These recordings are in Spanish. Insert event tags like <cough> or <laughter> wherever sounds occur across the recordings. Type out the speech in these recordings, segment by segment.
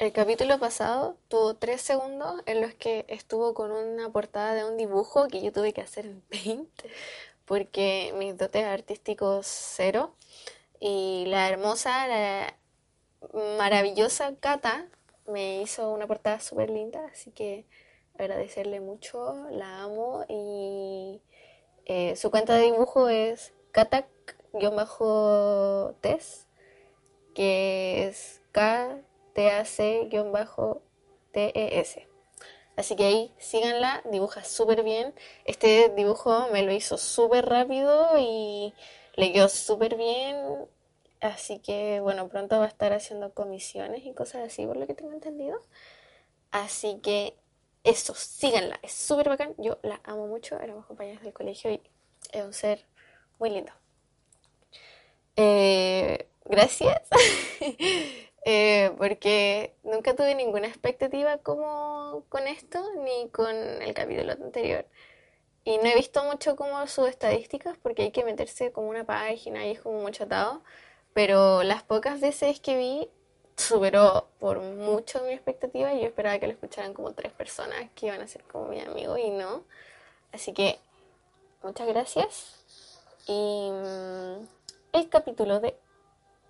El capítulo pasado tuvo tres segundos en los que estuvo con una portada de un dibujo que yo tuve que hacer <laughs> en Paint porque mis dotes artísticos cero. Y la hermosa, la maravillosa Cata me hizo una portada súper linda, así que agradecerle mucho, la amo y eh, su cuenta de dibujo es Katak-Tes, que es K-T-A-C-T-E-S. Así que ahí síganla, dibuja súper bien. Este dibujo me lo hizo súper rápido y le quedó súper bien. Así que bueno, pronto va a estar haciendo comisiones y cosas así, por lo que tengo entendido. Así que eso, síganla, es súper bacán. Yo la amo mucho, éramos compañeros del colegio y es un ser muy lindo. Eh, gracias, <laughs> eh, porque nunca tuve ninguna expectativa como con esto ni con el capítulo anterior. Y no he visto mucho como sus estadísticas porque hay que meterse como una página y es como mucho atado. Pero las pocas veces que vi superó por mucho mi expectativa y yo esperaba que lo escucharan como tres personas que iban a ser como mi amigo y no. Así que muchas gracias. Y mm, el capítulo de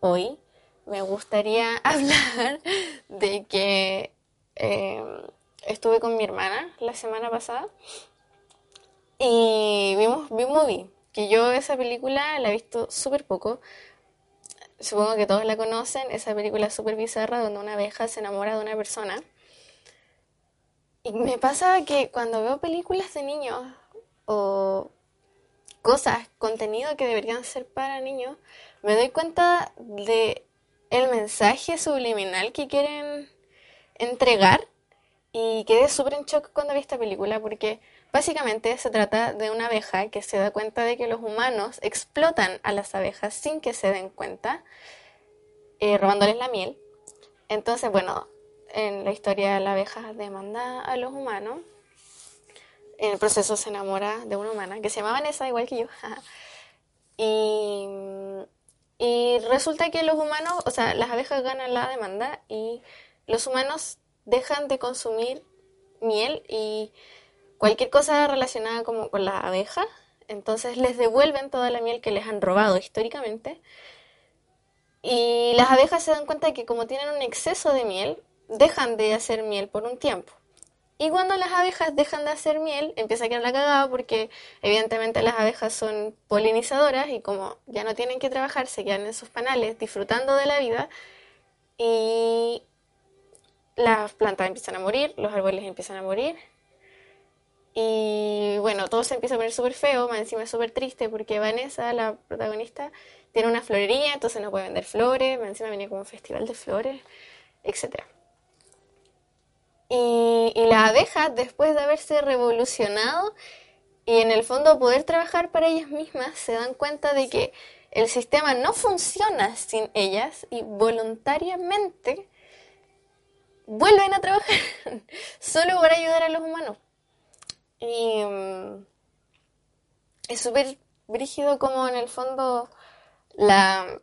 hoy me gustaría <laughs> hablar de que em, estuve con mi hermana la semana pasada y vimos B-Movie, que yo esa película la he visto súper poco supongo que todos la conocen, esa película súper bizarra donde una abeja se enamora de una persona. Y me pasa que cuando veo películas de niños o cosas, contenido que deberían ser para niños, me doy cuenta de el mensaje subliminal que quieren entregar y quedé súper en shock cuando vi esta película porque Básicamente se trata de una abeja que se da cuenta de que los humanos explotan a las abejas sin que se den cuenta, eh, robándoles la miel. Entonces, bueno, en la historia la abeja demanda a los humanos. En el proceso se enamora de una humana que se llama Vanessa, igual que yo. <laughs> y, y resulta que los humanos, o sea, las abejas ganan la demanda y los humanos dejan de consumir miel y cualquier cosa relacionada como con las abejas, entonces les devuelven toda la miel que les han robado históricamente. Y las abejas se dan cuenta de que como tienen un exceso de miel, dejan de hacer miel por un tiempo. Y cuando las abejas dejan de hacer miel, empieza a quedar la cagada porque evidentemente las abejas son polinizadoras y como ya no tienen que trabajar, se quedan en sus panales disfrutando de la vida y las plantas empiezan a morir, los árboles empiezan a morir y bueno, todo se empieza a poner súper feo, más encima es súper triste porque Vanessa, la protagonista, tiene una florería, entonces no puede vender flores, más encima viene como un festival de flores, etc. Y, las abejas, después de haberse revolucionado y en el fondo poder trabajar para ellas mismas, se dan cuenta de que el sistema no funciona sin ellas y voluntariamente vuelven a trabajar <laughs> solo para ayudar a los humanos. Y mm, es súper brígido como en el fondo la,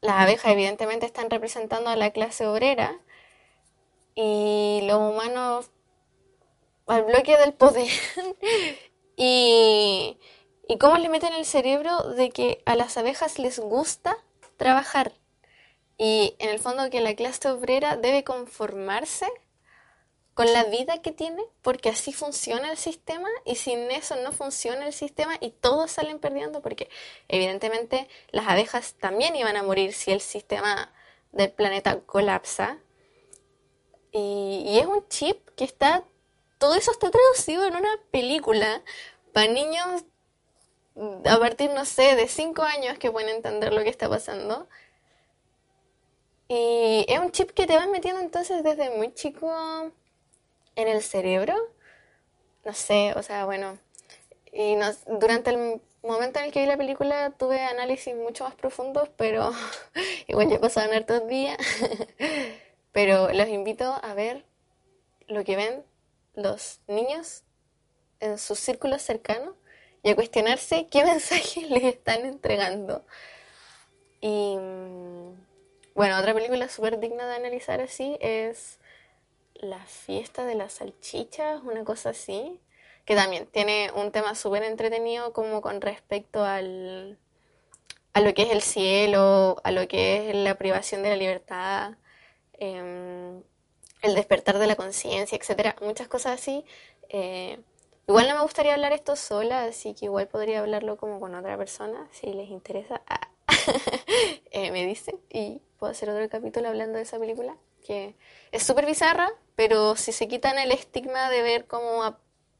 las abejas evidentemente están representando a la clase obrera y los humanos al bloque del poder <laughs> y, y cómo le meten el cerebro de que a las abejas les gusta trabajar y en el fondo que la clase obrera debe conformarse con la vida que tiene, porque así funciona el sistema y sin eso no funciona el sistema y todos salen perdiendo porque evidentemente las abejas también iban a morir si el sistema del planeta colapsa. Y, es un chip que está, todo eso está traducido en una película para niños a partir, no sé, de 5 años que pueden entender lo que está pasando. Y es un chip que te vas metiendo entonces desde muy chico en el cerebro, no sé, o sea, bueno, y durante el momento en el que vi la película tuve análisis mucho más profundos, pero <laughs> igual ya pasaban hartos días, <laughs> pero los invito a ver lo que ven los niños en sus círculos cercanos y a cuestionarse qué <laughs> mensajes les están entregando. Y, bueno, otra película súper digna de analizar así es La fiesta de las salchichas, una cosa así, que también tiene un tema súper entretenido como con respecto al, a lo que es el cielo, a lo que es la privación de la libertad, em, el despertar de la conciencia, etcétera, muchas cosas así. Eh, igual no me gustaría hablar esto sola, así que igual podría hablarlo como con otra persona, si les interesa. Ah, <laughs> eh, me dicen y puedo hacer otro capítulo hablando de esa película, que es súper bizarra, pero si se quitan el estigma de ver como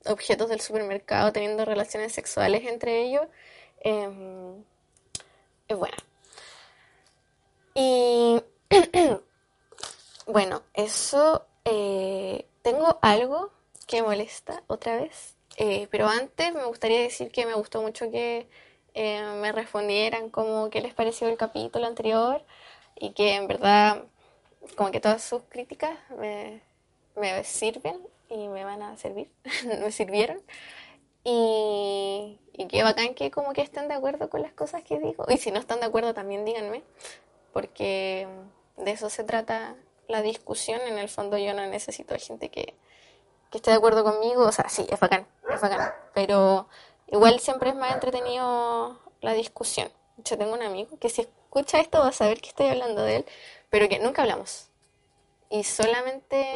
objetos del supermercado teniendo relaciones sexuales entre ellos, em, es buena. Y <clears throat> bueno, eso eh, tengo algo que molesta otra vez, eh, pero antes me gustaría decir que me gustó mucho que eh, me respondieran como qué les pareció el capítulo anterior y que en verdad como que todas sus críticas me, sirven y me van a servir, <laughs> me sirvieron. Y, y qué bacán que como que estén de acuerdo con las cosas que digo. Y si no están de acuerdo también díganme, porque de eso se trata la discusión. En el fondo yo no necesito gente que, que esté de acuerdo conmigo. O sea, sí, es bacán, es bacán. Pero igual siempre es más entretenido la discusión. Yo tengo un amigo que si escucha esto va a saber que estoy hablando de él, pero que nunca hablamos. Y solamente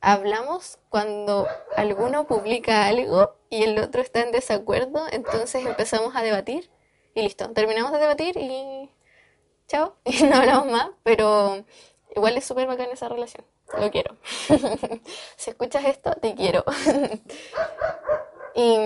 hablamos cuando alguno publica algo y el otro está en desacuerdo, entonces empezamos a debatir y listo, terminamos de debatir y chao, <laughs> y no hablamos más, pero igual es súper bacán esa relación, lo quiero. <laughs> si escuchas esto, te quiero. <laughs> y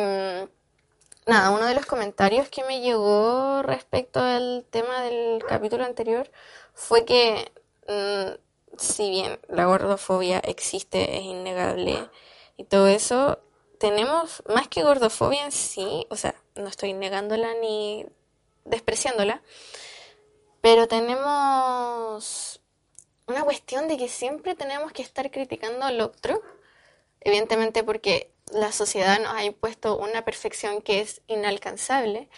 nada, uno de los comentarios que me llegó respecto al tema del capítulo anterior fue que mm, si bien la gordofobia existe, es innegable y todo eso, tenemos más que gordofobia en sí, o sea, no estoy negándola ni despreciándola, pero tenemos una cuestión de que siempre tenemos que estar criticando al otro, evidentemente porque la sociedad nos ha impuesto una perfección que es inalcanzable.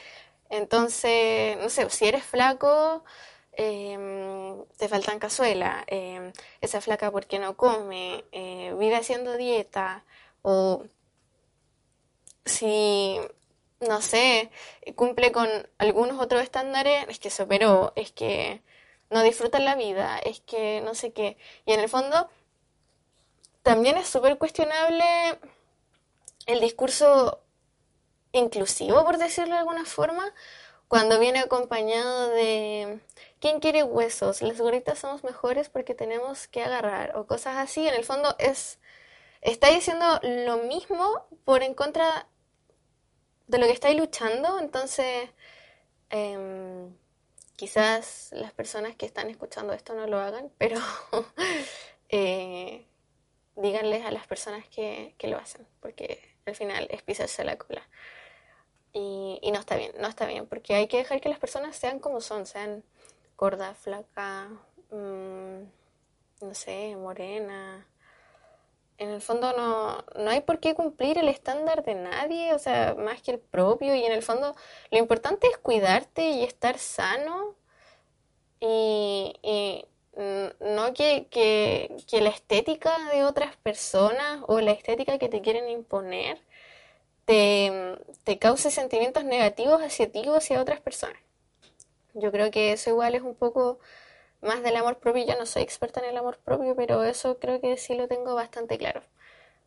Entonces, no sé, si eres flaco, Em, te faltan cazuela, eh, esa flaca porque no come, eh, vive haciendo dieta, o si, no sé, cumple con algunos otros estándares, es que se operó, es que no disfruta la vida, es que no sé qué. Y en el fondo, también es súper cuestionable el discurso inclusivo, por decirlo de alguna forma, cuando viene acompañado de ¿quién quiere huesos? Las gorritas somos mejores porque tenemos que agarrar o cosas así. En el fondo es está diciendo lo mismo por en contra de lo que estáis luchando. Entonces, em, quizás las personas que están escuchando esto no lo hagan, pero <laughs> eh, díganles a las personas que, que lo hacen, porque al final es pisarse la cola. Y, no está bien, no está bien, porque hay que dejar que las personas sean como son, sean gorda, flaca, mm, no sé, morena. En el fondo no, no hay por qué cumplir el estándar de nadie, o sea, más que el propio. Y en el fondo lo importante es cuidarte y estar sano y, no que, que, que la estética de otras personas o la estética que te quieren imponer te, te cause sentimientos negativos hacia ti o hacia otras personas. Yo creo que eso igual es un poco más del amor propio. Yo no soy experta en el amor propio, pero eso creo que sí lo tengo bastante claro.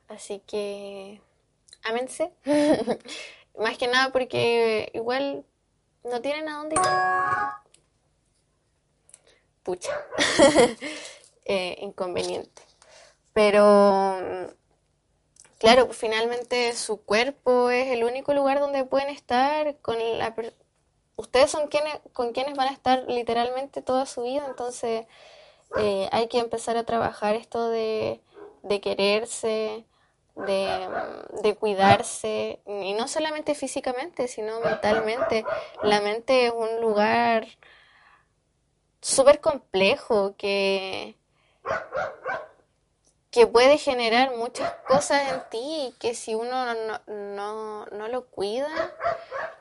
Así que, ámense. <laughs> más que nada porque igual no tienen a dónde ir. Pucha. <laughs> eh, inconveniente. Pero claro, finalmente su cuerpo es el único lugar donde pueden estar con la ustedes son quienes con quienes van a estar literalmente toda su vida, entonces eh, hay que empezar a trabajar esto de, quererse, de, de, cuidarse, y no solamente físicamente, sino mentalmente. La mente es un lugar súper complejo que que puede generar muchas cosas en ti y que si uno no, no, no lo cuida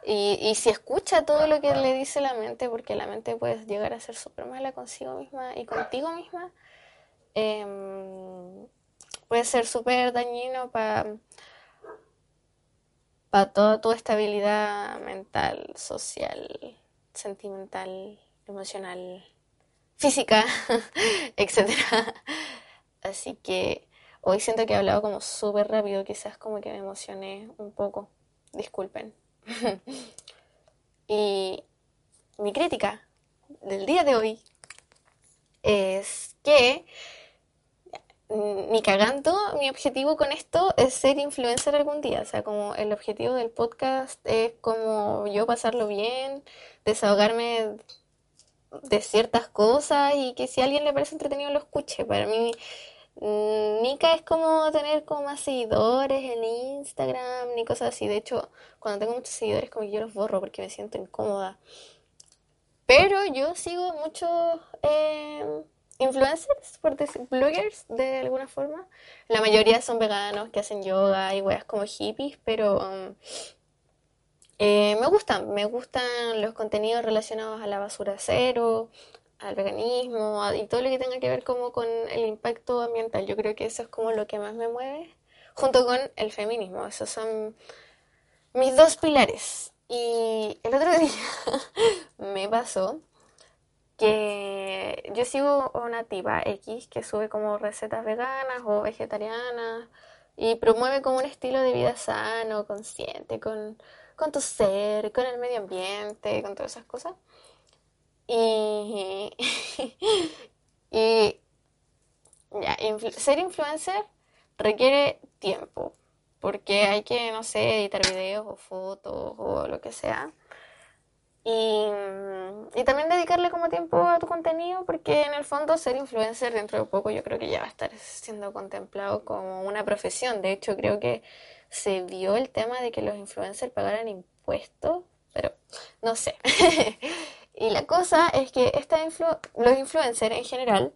y, y, si escucha todo lo que le dice la mente, porque la mente puede llegar a ser súper mala consigo misma y contigo misma, eh, puede ser súper dañino para para toda tu estabilidad mental, social, sentimental, emocional, física, <laughs> etc. Así que hoy siento que he hablado como súper rápido, quizás como que me emocioné un poco. Disculpen. <laughs> y mi crítica del día de hoy es que ni cagando, mi objetivo con esto es ser influencer algún día. O sea, como el objetivo del podcast es como yo pasarlo bien, desahogarme de ciertas cosas y que si a alguien le parece entretenido lo escuche. Para mí, mm, Nika es como tener como más seguidores en Instagram ni cosas así. De hecho, cuando tengo muchos seguidores como que yo los borro porque me siento incómoda. Pero yo sigo muchos... Eh, influencers, por decir, bloggers de alguna forma. La mayoría son veganos que hacen yoga y weas como hippies, pero um, eh, me gustan, me gustan los contenidos relacionados a la basura cero, al veganismo y todo lo que tenga que ver como con el impacto ambiental. Yo creo que eso es como lo que más me mueve, junto con el feminismo. Esos son mis dos pilares. Y el otro <laughs> día me pasó que yo sigo una tipa X que sube como recetas veganas o vegetarianas y promueve como un estilo de vida sano, consciente, con, con tu ser, con el medio ambiente, con todas esas cosas. Y, <laughs> y ya, ser influencer requiere tiempo, porque hay que, no sé, editar videos o fotos o lo que sea. Y, también dedicarle como tiempo a tu contenido, porque en el fondo ser influencer dentro de poco yo creo que ya va a estar siendo contemplado como una profesión. De hecho, creo que se vio el tema de que los influencers pagaran impuestos, pero no sé. <laughs> y la cosa es que esta los influencers en general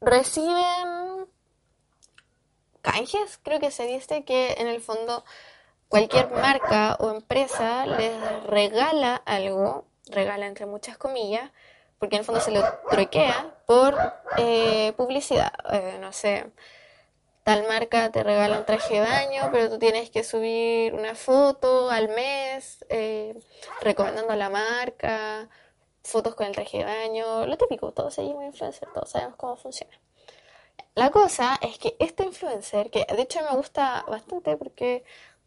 reciben canjes, creo que se dice que en el fondo cualquier marca o empresa les regala algo, regala entre muchas comillas, porque en el fondo se lo troquea por eh, publicidad. Eh, no sé, tal marca te regala un traje de baño, pero tú tienes que subir una foto al mes eh, recomendando la marca, fotos con el traje de baño, lo típico, todos seguimos influencers, todos sabemos cómo funciona. La cosa es que este influencer, que de hecho me gusta bastante porque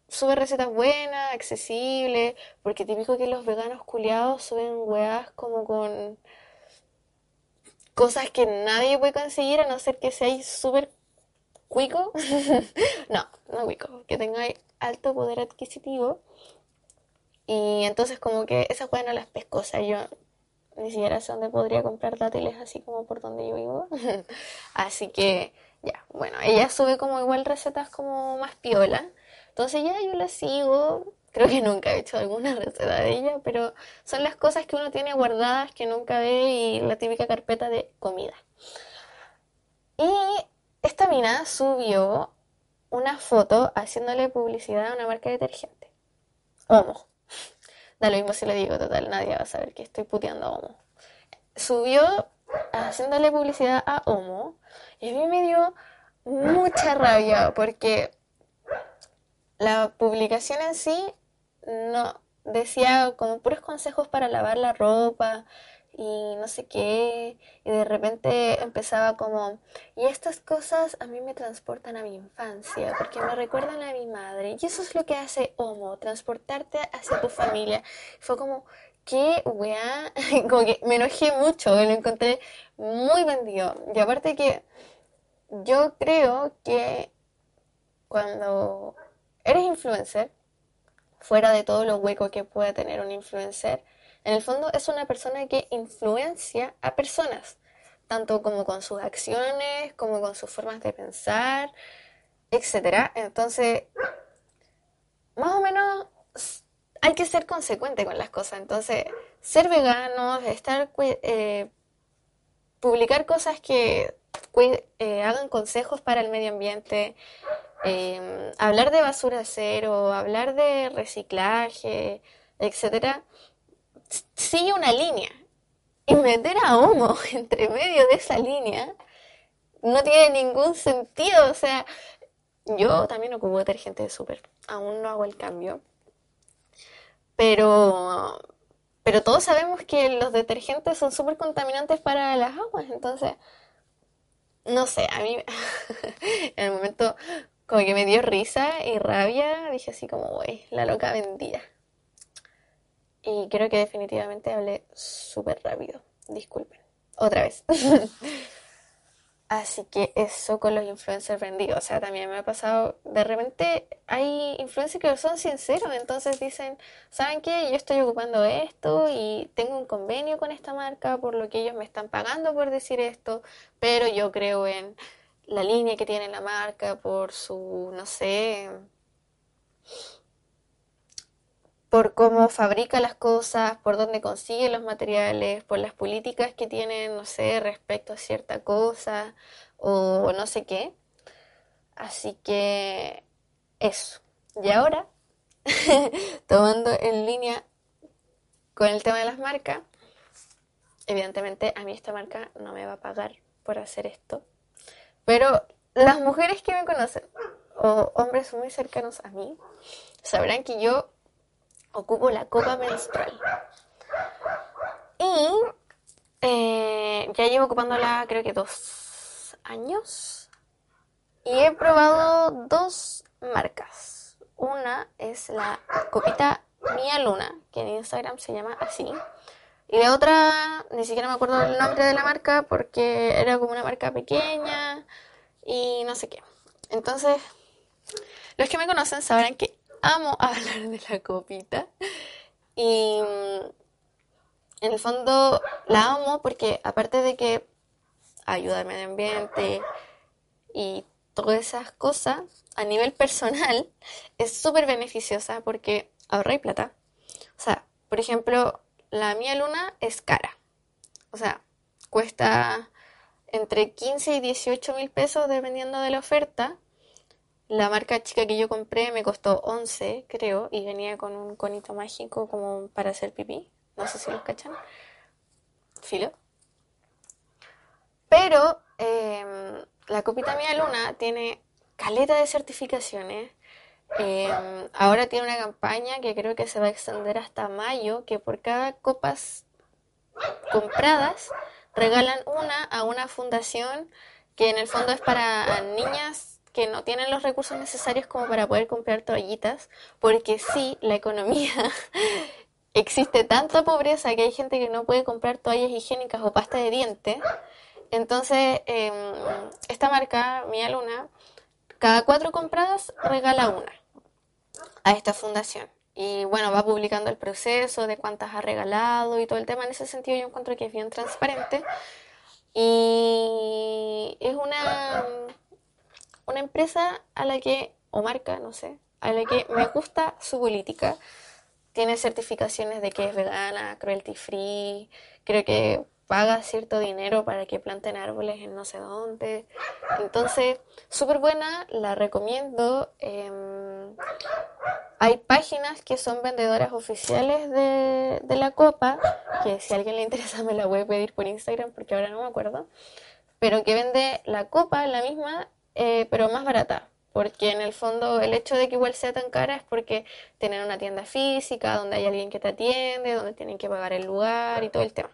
sube recetas buenas, accesibles, porque típico que los veganos culiados suben weas como con cosas que nadie puede conseguir a no ser que seáis súper cuico. <laughs> no, no cuico, que tengáis alto poder adquisitivo. Y entonces como que esas weas no las pesco, o yo ni siquiera sé dónde podría comprar dátiles así como por donde yo vivo. <laughs> así que ya, bueno, ella sube como igual recetas como más piola. Entonces ya yo la sigo, creo que nunca he hecho alguna receta de ella, pero son las cosas que uno tiene guardadas que nunca ve y la típica carpeta de comida. Y esta mina subió una foto haciéndole publicidad a una marca de detergente. Homo. Da lo mismo si le digo, total, nadie va a saber que estoy puteando a Homo. Subió haciéndole publicidad a Homo y a mí me dio mucha rabia porque la publicación en sí no decía como puros consejos para lavar la ropa y no sé qué, y de repente empezaba como, y estas cosas a mí me transportan a mi infancia, porque me recuerdan a mi madre, y eso es lo que hace Homo, transportarte hacia tu familia. Fue como, qué weá, <laughs> como que me enojé mucho, lo encontré muy vendido, y aparte que yo creo que cuando eres influencer, fuera de todo lo hueco que puede tener un influencer, en el fondo es una persona que influencia a personas, tanto como con sus acciones, como con sus formas de pensar, etc. Entonces, más o menos hay que ser consecuente con las cosas. Entonces, ser veganos, estar eh, publicar cosas que eh, hagan consejos para el medio ambiente, em, hablar de basura cero, hablar de reciclaje, etcétera, sigue una línea. Y meter a Homo <laughs> entre medio de esa línea no tiene ningún sentido. O sea, yo también ocupo detergente de súper. Aún no hago el cambio. Pero, pero todos sabemos que los detergentes son súper contaminantes para las aguas. Entonces, no sé, a mí <laughs> en el momento como que me dio risa y rabia. Dije así como, güey, la loca vendida. Y creo que definitivamente hablé súper rápido. Disculpen. Otra vez. <laughs> Así que eso con los influencers vendidos. O sea, también me ha pasado, de repente hay influencers que son sinceros, entonces dicen, ¿saben qué? Yo estoy ocupando esto y tengo un convenio con esta marca por lo que ellos me están pagando por decir esto, pero yo creo en la línea que tiene la marca, por su, no sé, por cómo fabrica las cosas, por dónde consigue los materiales, por las políticas que tienen, no sé, respecto a cierta cosa o no sé qué. Así que eso. Y ahora, <laughs> tomando en línea con el tema de las marcas, evidentemente a mí esta marca no me va a pagar por hacer esto. Pero las mujeres que me conocen o hombres muy cercanos a mí sabrán que yo ocupo la copa menstrual. Y eh, ya llevo ocupándola creo que dos años. Y he probado dos marcas. Una es la copita Mía Luna, que en Instagram se llama así. Y la otra, ni siquiera me acuerdo el nombre de la marca porque era como una marca pequeña y no sé qué. Entonces, los que me conocen sabrán que amo <laughs> hablar de la copita. Y mm, en el fondo la amo porque aparte de que ayuda al medio ambiente y todas esas cosas, a nivel personal <laughs> es súper beneficiosa porque ahorra y plata. O sea, por ejemplo, la mía luna es cara. O sea, cuesta entre 15 y 18 mil pesos dependiendo de la oferta. La marca chica que yo compré me costó 11, creo, y venía con un conito mágico como para hacer pipí. No sé si los cachan. Filo. Pero em, la copita Mía Luna tiene caleta de certificaciones. Em, ahora tiene una campaña que creo que se va a extender hasta mayo, que por cada copas compradas regalan una a una fundación que en el fondo es para niñas que no tienen los recursos necesarios como para poder comprar toallitas, porque sí, la economía <laughs> existe tanta pobreza que hay gente que no puede comprar toallas higiénicas o pasta de dientes. Entonces, em, esta marca, Mía Luna, cada cuatro compradas regala una a esta fundación. Y bueno, va publicando el proceso de cuántas ha regalado y todo el tema. En ese sentido yo encuentro que es bien transparente. Y es una una empresa a la que, o marca, no sé, a la que me gusta su política. Tiene certificaciones de que es vegana, cruelty free, creo que paga cierto dinero para que planten árboles en no sé dónde. Entonces, súper buena, la recomiendo. Em, hay páginas que son vendedoras oficiales de, de, la copa, que si a alguien le interesa me la voy a pedir por Instagram porque ahora no me acuerdo, pero que vende la copa, la misma, eh, pero más barata. Porque en el fondo el hecho de que igual sea tan cara es porque tienen una tienda física, donde hay alguien que te atiende, donde tienen que pagar el lugar y todo el tema.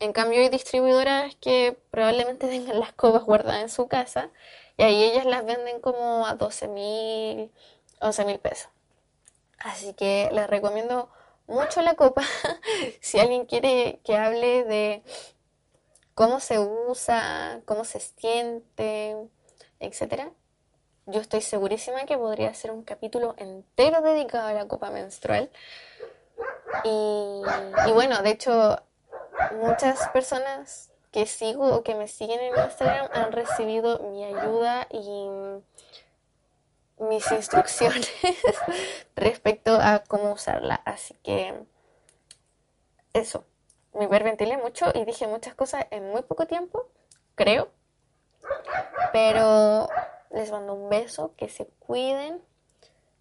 En cambio hay distribuidoras que probablemente <laughs> tengan las copas guardadas en su casa y ahí ellas las venden como a 12 mil, 11 mil pesos. Así que les recomiendo mucho la copa. <laughs> si alguien quiere que hable de cómo se usa, cómo se siente, etcétera, yo estoy segurísima que podría ser un capítulo entero dedicado a la copa menstrual. Y, bueno, de hecho, muchas personas que sigo o que me siguen en Instagram han recibido mi ayuda y mis instrucciones <laughs> respecto a cómo usarla. Así que eso, me hiperventilé mucho y dije muchas cosas en muy poco tiempo, creo, Pero les mando un beso, que se cuiden,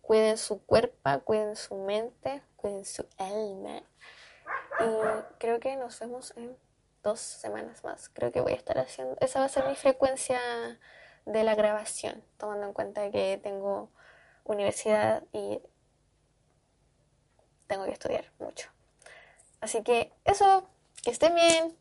cuiden su cuerpo, cuiden su mente, cuiden su alma. Y creo que nos vemos en dos semanas más. Creo que voy a estar haciendo, esa va a ser mi frecuencia de la grabación, tomando en cuenta que tengo universidad y tengo que estudiar mucho. Así que eso, que estén bien.